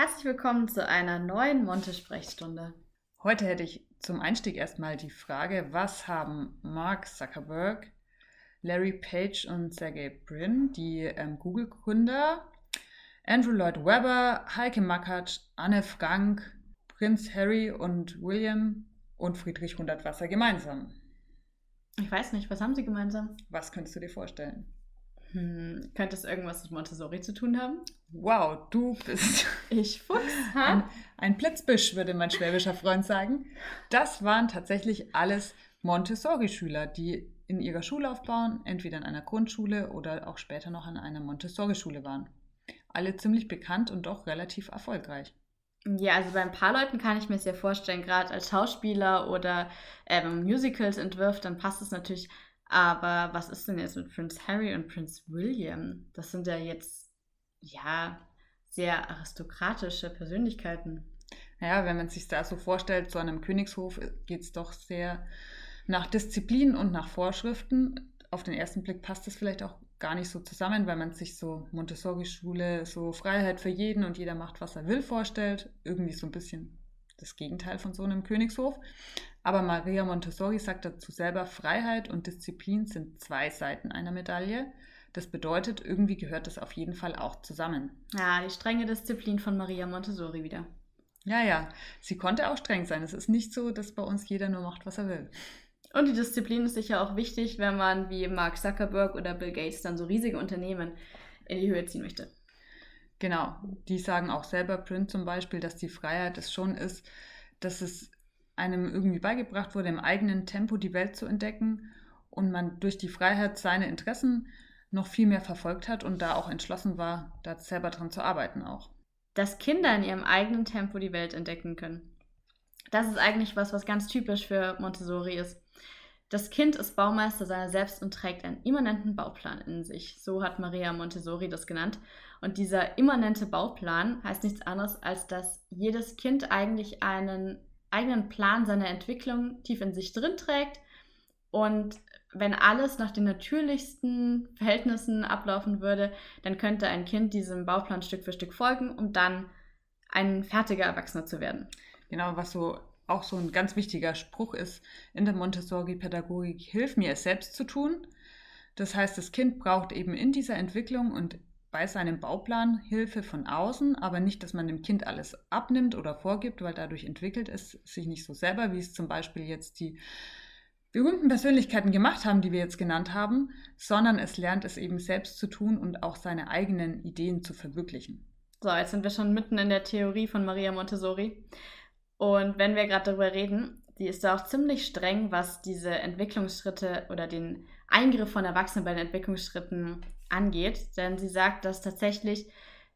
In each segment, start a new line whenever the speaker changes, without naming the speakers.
Herzlich willkommen zu einer neuen Monte-Sprechstunde.
Heute hätte ich zum Einstieg erstmal die Frage, was haben Mark Zuckerberg, Larry Page und Sergey Brin, die ähm, Google-Gründer, Andrew Lloyd Webber, Heike Mackert, Anne Frank, Prinz Harry und William und Friedrich Hundertwasser gemeinsam?
Ich weiß nicht, was haben sie gemeinsam?
Was könntest du dir vorstellen?
Hm, könnte es irgendwas mit Montessori zu tun haben?
Wow, du bist.
Ich Fuchs,
ein, ein Blitzbisch, würde mein schwäbischer Freund sagen. Das waren tatsächlich alles Montessori-Schüler, die in ihrer Schullaufbahn entweder in einer Grundschule oder auch später noch an einer Montessori-Schule waren. Alle ziemlich bekannt und doch relativ erfolgreich.
Ja, also bei ein paar Leuten kann ich mir sehr vorstellen, gerade als Schauspieler oder ähm, Musicals entwirft, dann passt es natürlich aber was ist denn jetzt mit Prince Harry und Prince William? Das sind ja jetzt, ja, sehr aristokratische Persönlichkeiten.
Naja, wenn man sich da so vorstellt, zu einem Königshof geht es doch sehr nach Disziplin und nach Vorschriften. Auf den ersten Blick passt das vielleicht auch gar nicht so zusammen, weil man sich so Montessori-Schule, so Freiheit für jeden und jeder macht, was er will, vorstellt. Irgendwie so ein bisschen das Gegenteil von so einem Königshof. Aber Maria Montessori sagt dazu selber, Freiheit und Disziplin sind zwei Seiten einer Medaille. Das bedeutet, irgendwie gehört das auf jeden Fall auch zusammen.
Ja, die strenge Disziplin von Maria Montessori wieder.
Ja, ja, sie konnte auch streng sein. Es ist nicht so, dass bei uns jeder nur macht, was er will.
Und die Disziplin ist sicher auch wichtig, wenn man wie Mark Zuckerberg oder Bill Gates dann so riesige Unternehmen in die Höhe ziehen möchte.
Genau, die sagen auch selber, Print zum Beispiel, dass die Freiheit es schon ist, dass es einem irgendwie beigebracht wurde, im eigenen Tempo die Welt zu entdecken und man durch die Freiheit seine Interessen noch viel mehr verfolgt hat und da auch entschlossen war, da selber dran zu arbeiten auch.
Dass Kinder in ihrem eigenen Tempo die Welt entdecken können. Das ist eigentlich was, was ganz typisch für Montessori ist. Das Kind ist Baumeister seiner selbst und trägt einen immanenten Bauplan in sich. So hat Maria Montessori das genannt. Und dieser immanente Bauplan heißt nichts anderes, als dass jedes Kind eigentlich einen eigenen Plan seiner Entwicklung tief in sich drin trägt. Und wenn alles nach den natürlichsten Verhältnissen ablaufen würde, dann könnte ein Kind diesem Bauplan Stück für Stück folgen, um dann ein fertiger Erwachsener zu werden.
Genau, was so auch so ein ganz wichtiger Spruch ist in der Montessori-Pädagogik, hilf mir es selbst zu tun. Das heißt, das Kind braucht eben in dieser Entwicklung und bei seinem Bauplan Hilfe von außen, aber nicht, dass man dem Kind alles abnimmt oder vorgibt, weil dadurch entwickelt es sich nicht so selber, wie es zum Beispiel jetzt die berühmten Persönlichkeiten gemacht haben, die wir jetzt genannt haben, sondern es lernt es eben selbst zu tun und auch seine eigenen Ideen zu verwirklichen.
So, jetzt sind wir schon mitten in der Theorie von Maria Montessori. Und wenn wir gerade darüber reden, die ist da auch ziemlich streng, was diese Entwicklungsschritte oder den Eingriff von Erwachsenen bei den Entwicklungsschritten angeht. Denn sie sagt, dass tatsächlich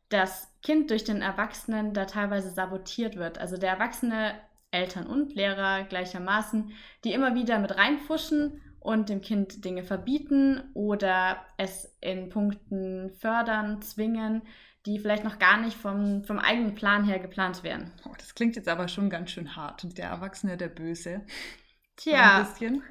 das Kind durch den Erwachsenen da teilweise sabotiert wird. Also der Erwachsene, Eltern und Lehrer gleichermaßen, die immer wieder mit reinfuschen und dem Kind Dinge verbieten oder es in Punkten fördern, zwingen, die vielleicht noch gar nicht vom, vom eigenen Plan her geplant wären.
Oh, das klingt jetzt aber schon ganz schön hart. Und der Erwachsene, der Böse.
Tja. Ein bisschen.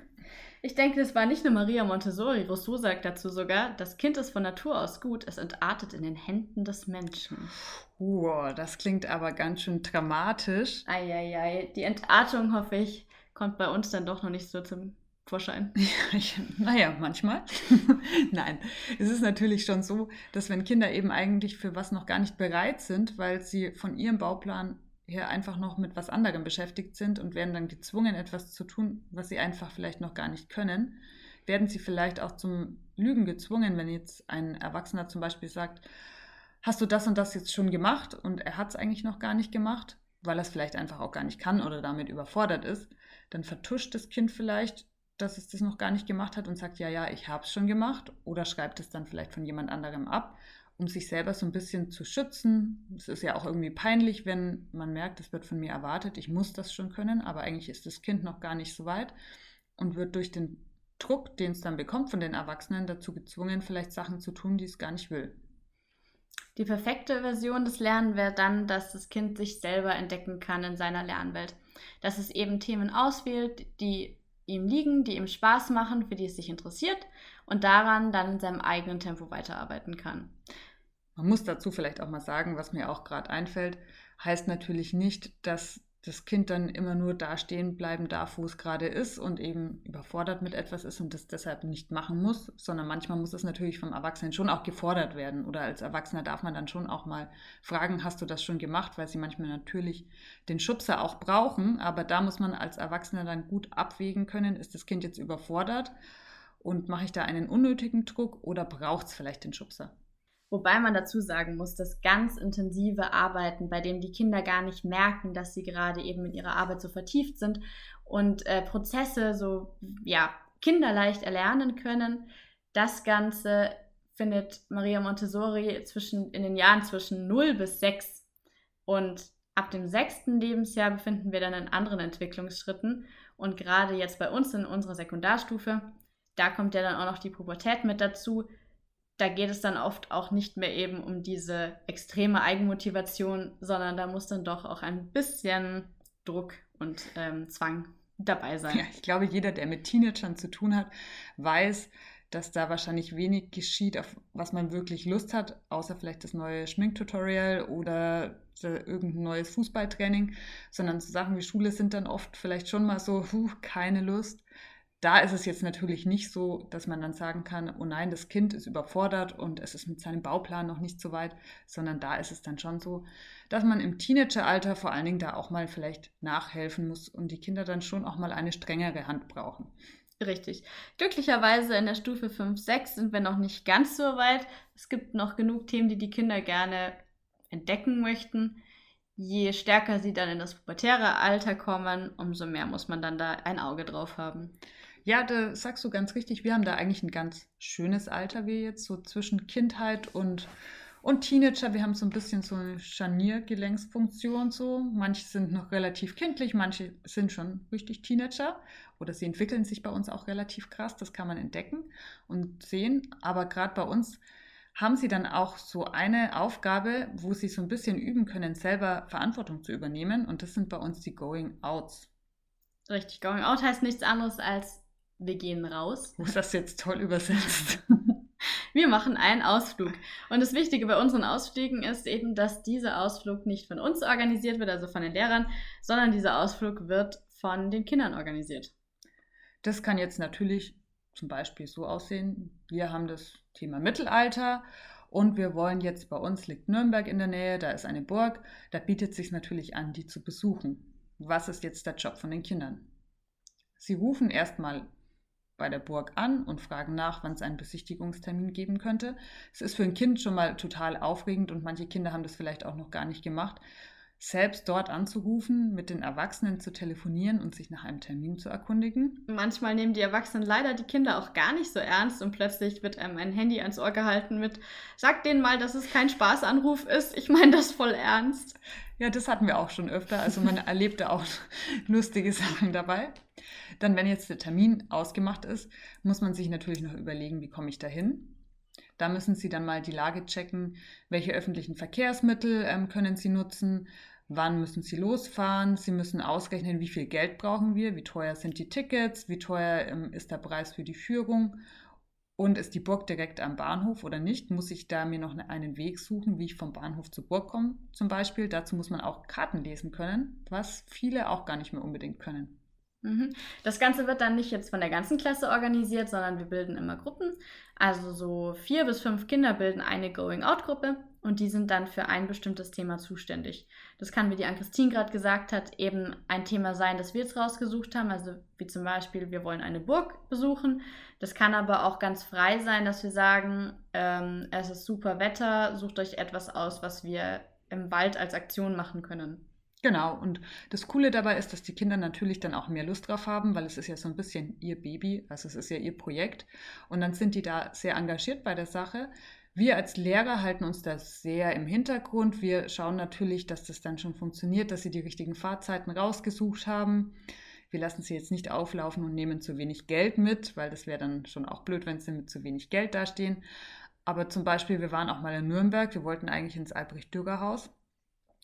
Ich denke, das war nicht nur Maria Montessori. Rousseau sagt dazu sogar, das Kind ist von Natur aus gut, es entartet in den Händen des Menschen.
Wow, das klingt aber ganz schön dramatisch.
Eieiei, die Entartung, hoffe ich, kommt bei uns dann doch noch nicht so zum Vorschein.
Ja, ich, naja, manchmal. Nein, es ist natürlich schon so, dass wenn Kinder eben eigentlich für was noch gar nicht bereit sind, weil sie von ihrem Bauplan her einfach noch mit was anderem beschäftigt sind und werden dann gezwungen, etwas zu tun, was sie einfach vielleicht noch gar nicht können, werden sie vielleicht auch zum Lügen gezwungen, wenn jetzt ein Erwachsener zum Beispiel sagt, hast du das und das jetzt schon gemacht? Und er hat es eigentlich noch gar nicht gemacht, weil er es vielleicht einfach auch gar nicht kann oder damit überfordert ist, dann vertuscht das Kind vielleicht dass es das noch gar nicht gemacht hat und sagt, ja, ja, ich habe es schon gemacht. Oder schreibt es dann vielleicht von jemand anderem ab, um sich selber so ein bisschen zu schützen. Es ist ja auch irgendwie peinlich, wenn man merkt, es wird von mir erwartet, ich muss das schon können, aber eigentlich ist das Kind noch gar nicht so weit und wird durch den Druck, den es dann bekommt von den Erwachsenen, dazu gezwungen, vielleicht Sachen zu tun, die es gar nicht will.
Die perfekte Version des Lernen wäre dann, dass das Kind sich selber entdecken kann in seiner Lernwelt. Dass es eben Themen auswählt, die ihm liegen, die ihm Spaß machen, für die es sich interessiert und daran dann in seinem eigenen Tempo weiterarbeiten kann.
Man muss dazu vielleicht auch mal sagen, was mir auch gerade einfällt, heißt natürlich nicht, dass das Kind dann immer nur da stehen bleiben darf, wo es gerade ist und eben überfordert mit etwas ist und das deshalb nicht machen muss, sondern manchmal muss es natürlich vom Erwachsenen schon auch gefordert werden. Oder als Erwachsener darf man dann schon auch mal fragen, hast du das schon gemacht, weil sie manchmal natürlich den Schubser auch brauchen, aber da muss man als Erwachsener dann gut abwägen können, ist das Kind jetzt überfordert und mache ich da einen unnötigen Druck oder braucht es vielleicht den Schubser?
Wobei man dazu sagen muss, dass ganz intensive Arbeiten, bei denen die Kinder gar nicht merken, dass sie gerade eben in ihrer Arbeit so vertieft sind und äh, Prozesse so, ja, kinderleicht erlernen können, das Ganze findet Maria Montessori zwischen, in den Jahren zwischen 0 bis 6 und ab dem sechsten Lebensjahr befinden wir dann in anderen Entwicklungsschritten. Und gerade jetzt bei uns in unserer Sekundarstufe, da kommt ja dann auch noch die Pubertät mit dazu, da geht es dann oft auch nicht mehr eben um diese extreme Eigenmotivation, sondern da muss dann doch auch ein bisschen Druck und ähm, Zwang dabei sein.
Ja, ich glaube, jeder, der mit Teenagern zu tun hat, weiß, dass da wahrscheinlich wenig geschieht, auf was man wirklich Lust hat, außer vielleicht das neue Schminktutorial oder irgendein neues Fußballtraining, sondern so Sachen wie Schule sind dann oft vielleicht schon mal so, huh, keine Lust da ist es jetzt natürlich nicht so, dass man dann sagen kann, oh nein, das Kind ist überfordert und es ist mit seinem Bauplan noch nicht so weit, sondern da ist es dann schon so, dass man im Teenageralter vor allen Dingen da auch mal vielleicht nachhelfen muss und die Kinder dann schon auch mal eine strengere Hand brauchen.
Richtig. Glücklicherweise in der Stufe 5, 6 sind wir noch nicht ganz so weit. Es gibt noch genug Themen, die die Kinder gerne entdecken möchten. Je stärker sie dann in das pubertäre Alter kommen, umso mehr muss man dann da ein Auge drauf haben.
Ja, da sagst du ganz richtig. Wir haben da eigentlich ein ganz schönes Alter, wie jetzt, so zwischen Kindheit und, und Teenager. Wir haben so ein bisschen so eine Scharniergelenksfunktion so. Manche sind noch relativ kindlich, manche sind schon richtig Teenager. Oder sie entwickeln sich bei uns auch relativ krass. Das kann man entdecken und sehen. Aber gerade bei uns haben sie dann auch so eine Aufgabe, wo sie so ein bisschen üben können, selber Verantwortung zu übernehmen. Und das sind bei uns die Going Outs.
Richtig, Going Out heißt nichts anderes als wir gehen raus.
Du hast das jetzt toll übersetzt.
wir machen einen Ausflug. Und das Wichtige bei unseren Ausflügen ist eben, dass dieser Ausflug nicht von uns organisiert wird, also von den Lehrern, sondern dieser Ausflug wird von den Kindern organisiert.
Das kann jetzt natürlich zum Beispiel so aussehen. Wir haben das Thema Mittelalter und wir wollen jetzt bei uns liegt Nürnberg in der Nähe, da ist eine Burg, da bietet sich natürlich an, die zu besuchen. Was ist jetzt der Job von den Kindern? Sie rufen erstmal bei der Burg an und fragen nach, wann es einen Besichtigungstermin geben könnte. Es ist für ein Kind schon mal total aufregend und manche Kinder haben das vielleicht auch noch gar nicht gemacht. Selbst dort anzurufen, mit den Erwachsenen zu telefonieren und sich nach einem Termin zu erkundigen.
Manchmal nehmen die Erwachsenen leider die Kinder auch gar nicht so ernst und plötzlich wird einem ein Handy ans Ohr gehalten mit, sag denen mal, dass es kein Spaßanruf ist. Ich meine das voll ernst.
Ja, das hatten wir auch schon öfter. Also man erlebte auch lustige Sachen dabei. Dann, wenn jetzt der Termin ausgemacht ist, muss man sich natürlich noch überlegen, wie komme ich dahin. Da müssen Sie dann mal die Lage checken, welche öffentlichen Verkehrsmittel ähm, können Sie nutzen, wann müssen Sie losfahren. Sie müssen ausrechnen, wie viel Geld brauchen wir, wie teuer sind die Tickets, wie teuer ähm, ist der Preis für die Führung und ist die Burg direkt am Bahnhof oder nicht? Muss ich da mir noch ne, einen Weg suchen, wie ich vom Bahnhof zur Burg komme zum Beispiel? Dazu muss man auch Karten lesen können, was viele auch gar nicht mehr unbedingt können.
Mhm. Das Ganze wird dann nicht jetzt von der ganzen Klasse organisiert, sondern wir bilden immer Gruppen. Also so vier bis fünf Kinder bilden eine Going-Out-Gruppe und die sind dann für ein bestimmtes Thema zuständig. Das kann, wie die Ann-Christine gerade gesagt hat, eben ein Thema sein, das wir jetzt rausgesucht haben. Also wie zum Beispiel, wir wollen eine Burg besuchen. Das kann aber auch ganz frei sein, dass wir sagen, ähm, es ist super Wetter, sucht euch etwas aus, was wir im Wald als Aktion machen können.
Genau, und das Coole dabei ist, dass die Kinder natürlich dann auch mehr Lust drauf haben, weil es ist ja so ein bisschen ihr Baby, also es ist ja ihr Projekt. Und dann sind die da sehr engagiert bei der Sache. Wir als Lehrer halten uns da sehr im Hintergrund. Wir schauen natürlich, dass das dann schon funktioniert, dass sie die richtigen Fahrzeiten rausgesucht haben. Wir lassen sie jetzt nicht auflaufen und nehmen zu wenig Geld mit, weil das wäre dann schon auch blöd, wenn sie mit zu wenig Geld dastehen. Aber zum Beispiel, wir waren auch mal in Nürnberg, wir wollten eigentlich ins Albrecht-Dürer-Haus.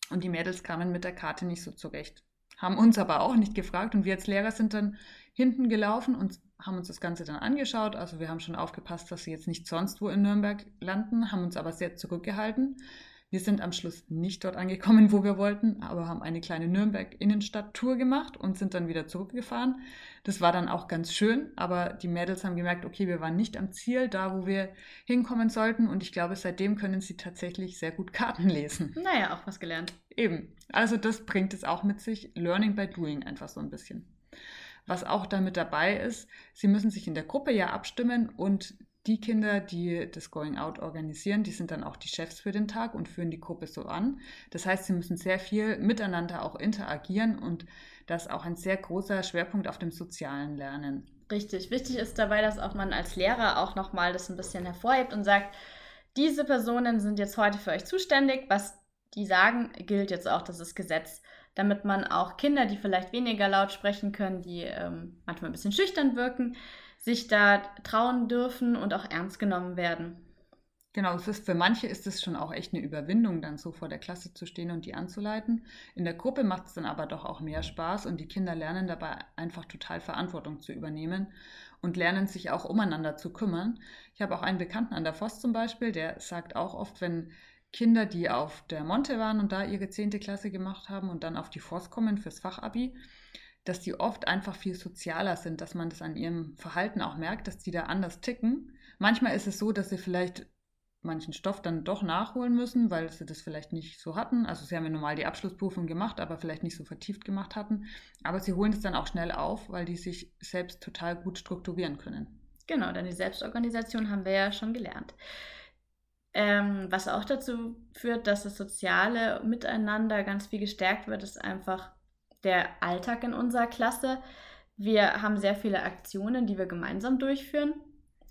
Und die Mädels kamen mit der Karte nicht so zurecht. Haben uns aber auch nicht gefragt und wir als Lehrer sind dann hinten gelaufen und haben uns das Ganze dann angeschaut. Also wir haben schon aufgepasst, dass sie jetzt nicht sonst wo in Nürnberg landen, haben uns aber sehr zurückgehalten. Wir sind am Schluss nicht dort angekommen, wo wir wollten, aber haben eine kleine Nürnberg-Innenstadt-Tour gemacht und sind dann wieder zurückgefahren. Das war dann auch ganz schön, aber die Mädels haben gemerkt, okay, wir waren nicht am Ziel, da wo wir hinkommen sollten. Und ich glaube, seitdem können sie tatsächlich sehr gut Karten lesen.
Naja, auch was gelernt.
Eben. Also das bringt es auch mit sich. Learning by doing einfach so ein bisschen. Was auch damit dabei ist, sie müssen sich in der Gruppe ja abstimmen und die Kinder, die das Going Out organisieren, die sind dann auch die Chefs für den Tag und führen die Gruppe so an. Das heißt, sie müssen sehr viel miteinander auch interagieren und das ist auch ein sehr großer Schwerpunkt auf dem sozialen Lernen.
Richtig. Wichtig ist dabei, dass auch man als Lehrer auch nochmal das ein bisschen hervorhebt und sagt, diese Personen sind jetzt heute für euch zuständig. Was die sagen, gilt jetzt auch, das ist Gesetz. Damit man auch Kinder, die vielleicht weniger laut sprechen können, die ähm, manchmal ein bisschen schüchtern wirken, sich da trauen dürfen und auch ernst genommen werden.
Genau, es für manche ist es schon auch echt eine Überwindung, dann so vor der Klasse zu stehen und die anzuleiten. In der Gruppe macht es dann aber doch auch mehr Spaß und die Kinder lernen dabei einfach total Verantwortung zu übernehmen und lernen sich auch umeinander zu kümmern. Ich habe auch einen Bekannten an der Voss zum Beispiel, der sagt auch oft, wenn Kinder, die auf der Monte waren und da ihre 10. Klasse gemacht haben und dann auf die Voss kommen fürs Fachabi, dass die oft einfach viel sozialer sind, dass man das an ihrem Verhalten auch merkt, dass die da anders ticken. Manchmal ist es so, dass sie vielleicht manchen Stoff dann doch nachholen müssen, weil sie das vielleicht nicht so hatten. Also sie haben ja normal die Abschlussprüfung gemacht, aber vielleicht nicht so vertieft gemacht hatten. Aber sie holen es dann auch schnell auf, weil die sich selbst total gut strukturieren können.
Genau, denn die Selbstorganisation haben wir ja schon gelernt. Ähm, was auch dazu führt, dass das soziale Miteinander ganz viel gestärkt wird, ist einfach der Alltag in unserer Klasse. Wir haben sehr viele Aktionen, die wir gemeinsam durchführen.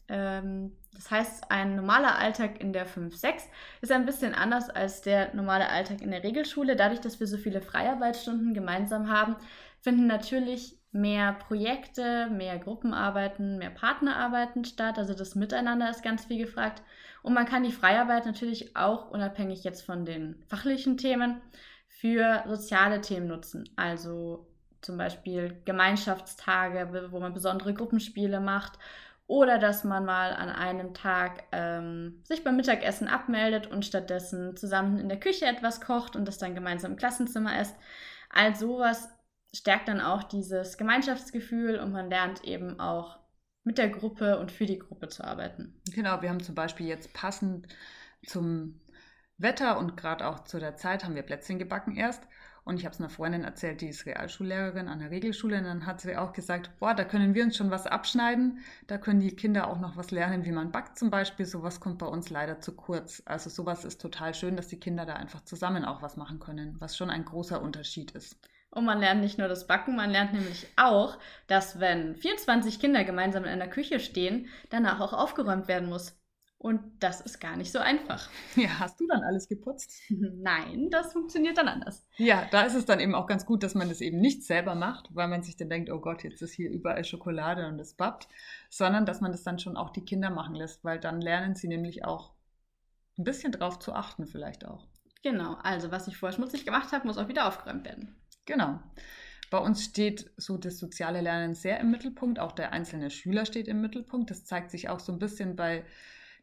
Ähm, das heißt, ein normaler Alltag in der 5-6 ist ein bisschen anders als der normale Alltag in der Regelschule. Dadurch, dass wir so viele Freiarbeitsstunden gemeinsam haben, finden natürlich mehr Projekte, mehr Gruppenarbeiten, mehr Partnerarbeiten statt. Also das Miteinander ist ganz viel gefragt. Und man kann die Freiarbeit natürlich auch unabhängig jetzt von den fachlichen Themen für soziale Themen nutzen. Also zum Beispiel Gemeinschaftstage, wo man besondere Gruppenspiele macht. Oder dass man mal an einem Tag ähm, sich beim Mittagessen abmeldet und stattdessen zusammen in der Küche etwas kocht und das dann gemeinsam im Klassenzimmer isst. All sowas stärkt dann auch dieses Gemeinschaftsgefühl und man lernt eben auch mit der Gruppe und für die Gruppe zu arbeiten.
Genau, wir haben zum Beispiel jetzt passend zum Wetter und gerade auch zu der Zeit haben wir Plätzchen gebacken erst. Und ich habe es einer Freundin erzählt, die ist Realschullehrerin an der Regelschule. Und dann hat sie auch gesagt, boah, da können wir uns schon was abschneiden. Da können die Kinder auch noch was lernen, wie man backt zum Beispiel. Sowas kommt bei uns leider zu kurz. Also sowas ist total schön, dass die Kinder da einfach zusammen auch was machen können, was schon ein großer Unterschied ist.
Und man lernt nicht nur das Backen, man lernt nämlich auch, dass wenn 24 Kinder gemeinsam in einer Küche stehen, danach auch aufgeräumt werden muss. Und das ist gar nicht so einfach.
Ja, hast du dann alles geputzt?
Nein, das funktioniert dann anders.
Ja, da ist es dann eben auch ganz gut, dass man das eben nicht selber macht, weil man sich dann denkt, oh Gott, jetzt ist hier überall Schokolade und es bappt, sondern dass man das dann schon auch die Kinder machen lässt, weil dann lernen sie nämlich auch ein bisschen drauf zu achten vielleicht auch.
Genau, also was ich vorher schmutzig gemacht habe, muss auch wieder aufgeräumt werden.
Genau. Bei uns steht so das soziale Lernen sehr im Mittelpunkt, auch der einzelne Schüler steht im Mittelpunkt. Das zeigt sich auch so ein bisschen bei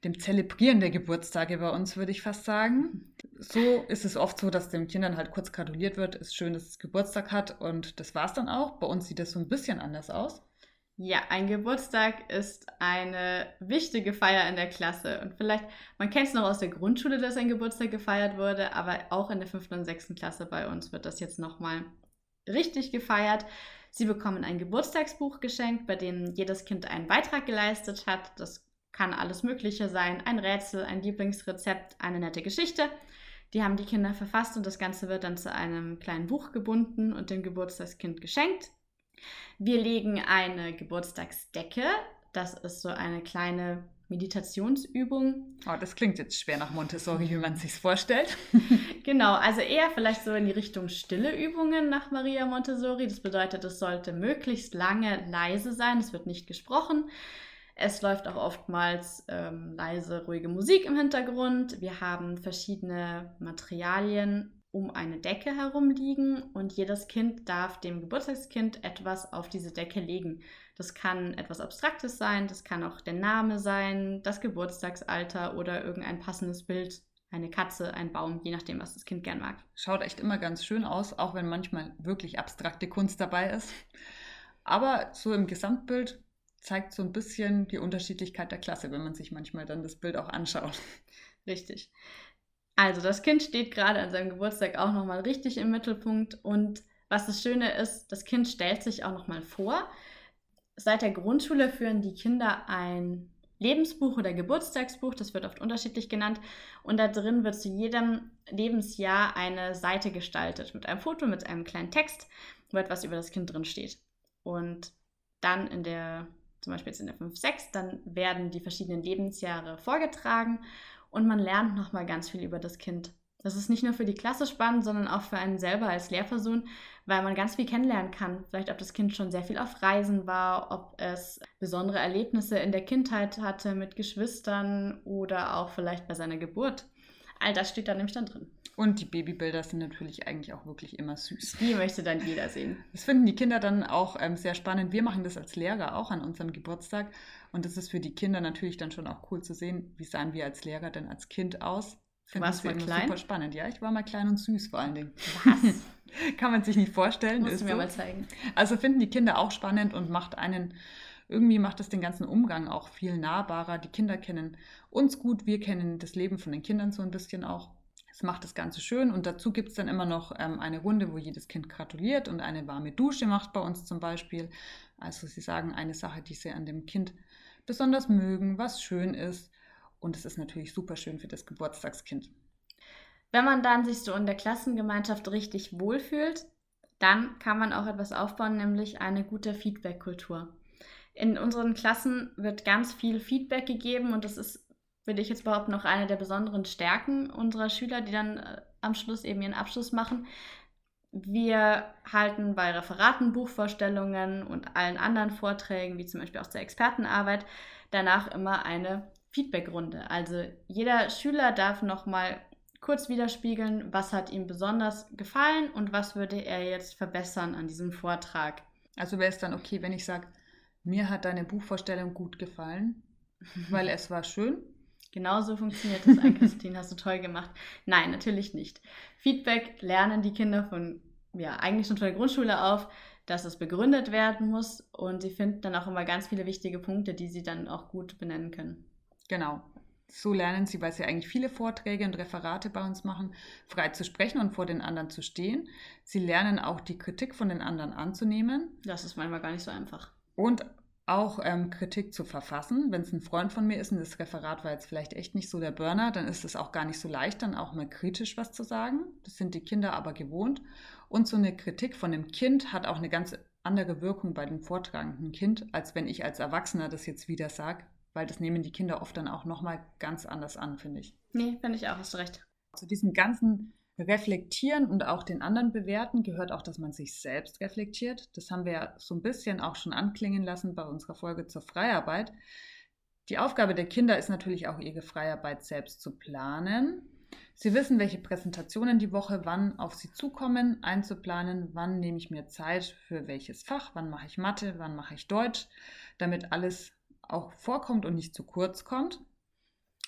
dem Zelebrieren der Geburtstage bei uns, würde ich fast sagen. So ist es oft so, dass den Kindern halt kurz gratuliert wird. Ist schön, dass es Geburtstag hat und das war es dann auch. Bei uns sieht das so ein bisschen anders aus.
Ja, ein Geburtstag ist eine wichtige Feier in der Klasse. Und vielleicht, man kennt es noch aus der Grundschule, dass ein Geburtstag gefeiert wurde, aber auch in der fünften und sechsten Klasse bei uns wird das jetzt nochmal richtig gefeiert. Sie bekommen ein Geburtstagsbuch geschenkt, bei dem jedes Kind einen Beitrag geleistet hat. Das kann alles Mögliche sein. Ein Rätsel, ein Lieblingsrezept, eine nette Geschichte. Die haben die Kinder verfasst und das Ganze wird dann zu einem kleinen Buch gebunden und dem Geburtstagskind geschenkt. Wir legen eine Geburtstagsdecke. Das ist so eine kleine Meditationsübung.
Oh, das klingt jetzt schwer nach Montessori, wie man sich vorstellt.
genau, also eher vielleicht so in die Richtung stille Übungen nach Maria Montessori. Das bedeutet, es sollte möglichst lange leise sein. Es wird nicht gesprochen. Es läuft auch oftmals ähm, leise, ruhige Musik im Hintergrund. Wir haben verschiedene Materialien um eine Decke herum liegen und jedes Kind darf dem Geburtstagskind etwas auf diese Decke legen. Das kann etwas Abstraktes sein, das kann auch der Name sein, das Geburtstagsalter oder irgendein passendes Bild, eine Katze, ein Baum, je nachdem, was das Kind gern mag.
Schaut echt immer ganz schön aus, auch wenn manchmal wirklich abstrakte Kunst dabei ist. Aber so im Gesamtbild zeigt so ein bisschen die Unterschiedlichkeit der Klasse, wenn man sich manchmal dann das Bild auch anschaut.
Richtig. Also das Kind steht gerade an seinem Geburtstag auch nochmal richtig im Mittelpunkt und was das Schöne ist, das Kind stellt sich auch nochmal vor. Seit der Grundschule führen die Kinder ein Lebensbuch oder Geburtstagsbuch, das wird oft unterschiedlich genannt. Und da drin wird zu jedem Lebensjahr eine Seite gestaltet mit einem Foto, mit einem kleinen Text, wo etwas über das Kind drin steht. Und dann in der, zum Beispiel jetzt in der 5, 6, dann werden die verschiedenen Lebensjahre vorgetragen und man lernt nochmal ganz viel über das Kind. Das ist nicht nur für die Klasse spannend, sondern auch für einen selber als Lehrperson, weil man ganz viel kennenlernen kann. Vielleicht, ob das Kind schon sehr viel auf Reisen war, ob es besondere Erlebnisse in der Kindheit hatte mit Geschwistern oder auch vielleicht bei seiner Geburt. All das steht da nämlich dann drin.
Und die Babybilder sind natürlich eigentlich auch wirklich immer süß.
Die möchte dann jeder sehen.
Das finden die Kinder dann auch ähm, sehr spannend. Wir machen das als Lehrer auch an unserem Geburtstag. Und das ist für die Kinder natürlich dann schon auch cool zu sehen, wie sahen wir als Lehrer denn als Kind aus.
Finden Warst du mal klein?
Super spannend. Ja, ich war mal klein und süß vor allen Dingen. Was? Kann man sich nicht vorstellen.
Musst du mir so. mal zeigen.
Also finden die Kinder auch spannend und macht einen irgendwie macht das den ganzen Umgang auch viel nahbarer. Die Kinder kennen uns gut, wir kennen das Leben von den Kindern so ein bisschen auch. Es macht das Ganze schön und dazu gibt es dann immer noch ähm, eine Runde, wo jedes Kind gratuliert und eine warme Dusche macht bei uns zum Beispiel. Also sie sagen eine Sache, die sie an dem Kind besonders mögen, was schön ist. Und es ist natürlich super schön für das Geburtstagskind.
Wenn man dann sich so in der Klassengemeinschaft richtig wohlfühlt, dann kann man auch etwas aufbauen, nämlich eine gute Feedback-Kultur. In unseren Klassen wird ganz viel Feedback gegeben und das ist würde ich jetzt behaupten, noch eine der besonderen Stärken unserer Schüler, die dann äh, am Schluss eben ihren Abschluss machen. Wir halten bei Referaten, Buchvorstellungen und allen anderen Vorträgen, wie zum Beispiel auch zur Expertenarbeit, danach immer eine Feedbackrunde. Also jeder Schüler darf nochmal kurz widerspiegeln, was hat ihm besonders gefallen und was würde er jetzt verbessern an diesem Vortrag.
Also wäre es dann okay, wenn ich sage, mir hat deine Buchvorstellung gut gefallen, weil es war schön
Genauso funktioniert das, Ann-Christine, hast du toll gemacht. Nein, natürlich nicht. Feedback lernen die Kinder von, ja, eigentlich schon von der Grundschule auf, dass es begründet werden muss und sie finden dann auch immer ganz viele wichtige Punkte, die sie dann auch gut benennen können.
Genau. So lernen sie, weil sie eigentlich viele Vorträge und Referate bei uns machen, frei zu sprechen und vor den anderen zu stehen. Sie lernen auch die Kritik von den anderen anzunehmen.
Das ist manchmal gar nicht so einfach.
Und auch ähm, Kritik zu verfassen. Wenn es ein Freund von mir ist und das Referat war jetzt vielleicht echt nicht so der Burner, dann ist es auch gar nicht so leicht, dann auch mal kritisch was zu sagen. Das sind die Kinder aber gewohnt. Und so eine Kritik von dem Kind hat auch eine ganz andere Wirkung bei dem vortragenden Kind, als wenn ich als Erwachsener das jetzt wieder sage, weil das nehmen die Kinder oft dann auch nochmal ganz anders an, finde ich.
Nee, finde ich auch, hast du recht.
Zu diesem ganzen Reflektieren und auch den anderen bewerten gehört auch, dass man sich selbst reflektiert. Das haben wir ja so ein bisschen auch schon anklingen lassen bei unserer Folge zur Freiarbeit. Die Aufgabe der Kinder ist natürlich auch, ihre Freiarbeit selbst zu planen. Sie wissen, welche Präsentationen die Woche wann auf sie zukommen, einzuplanen, wann nehme ich mir Zeit für welches Fach, wann mache ich Mathe, wann mache ich Deutsch, damit alles auch vorkommt und nicht zu kurz kommt.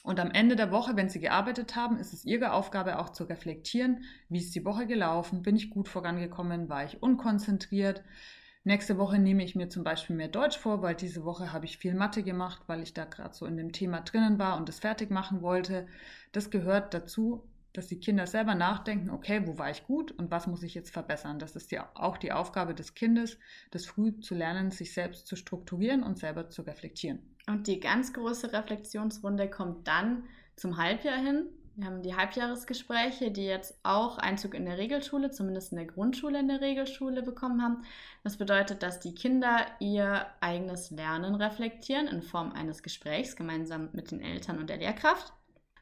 Und am Ende der Woche, wenn Sie gearbeitet haben, ist es Ihre Aufgabe auch zu reflektieren, wie ist die Woche gelaufen, bin ich gut vorangekommen, war ich unkonzentriert. Nächste Woche nehme ich mir zum Beispiel mehr Deutsch vor, weil diese Woche habe ich viel Mathe gemacht, weil ich da gerade so in dem Thema drinnen war und es fertig machen wollte. Das gehört dazu, dass die Kinder selber nachdenken, okay, wo war ich gut und was muss ich jetzt verbessern. Das ist ja auch die Aufgabe des Kindes, das früh zu lernen, sich selbst zu strukturieren und selber zu reflektieren.
Und die ganz große Reflexionsrunde kommt dann zum Halbjahr hin. Wir haben die Halbjahresgespräche, die jetzt auch Einzug in der Regelschule, zumindest in der Grundschule in der Regelschule bekommen haben. Das bedeutet, dass die Kinder ihr eigenes Lernen reflektieren in Form eines Gesprächs gemeinsam mit den Eltern und der Lehrkraft.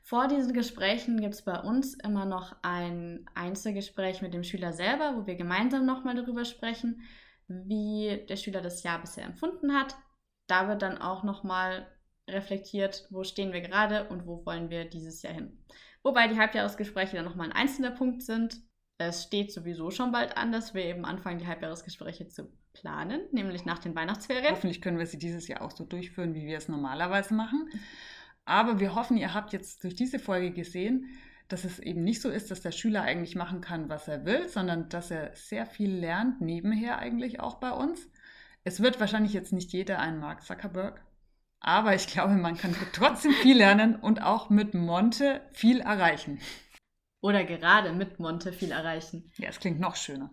Vor diesen Gesprächen gibt es bei uns immer noch ein Einzelgespräch mit dem Schüler selber, wo wir gemeinsam nochmal darüber sprechen, wie der Schüler das Jahr bisher empfunden hat, da wird dann auch nochmal reflektiert, wo stehen wir gerade und wo wollen wir dieses Jahr hin. Wobei die Halbjahresgespräche dann nochmal ein einzelner Punkt sind. Es steht sowieso schon bald an, dass wir eben anfangen, die Halbjahresgespräche zu planen, nämlich nach den Weihnachtsferien.
Hoffentlich können wir sie dieses Jahr auch so durchführen, wie wir es normalerweise machen. Aber wir hoffen, ihr habt jetzt durch diese Folge gesehen, dass es eben nicht so ist, dass der Schüler eigentlich machen kann, was er will, sondern dass er sehr viel lernt, nebenher eigentlich auch bei uns. Es wird wahrscheinlich jetzt nicht jeder ein Mark Zuckerberg, aber ich glaube, man kann trotzdem viel lernen und auch mit Monte viel erreichen.
Oder gerade mit Monte viel erreichen.
Ja, es klingt noch schöner.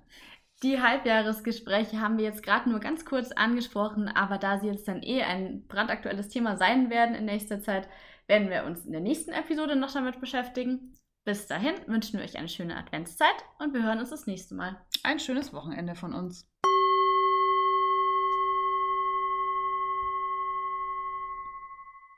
Die Halbjahresgespräche haben wir jetzt gerade nur ganz kurz angesprochen, aber da sie jetzt dann eh ein brandaktuelles Thema sein werden in nächster Zeit, werden wir uns in der nächsten Episode noch damit beschäftigen. Bis dahin wünschen wir euch eine schöne Adventszeit und wir hören uns das nächste Mal.
Ein schönes Wochenende von uns.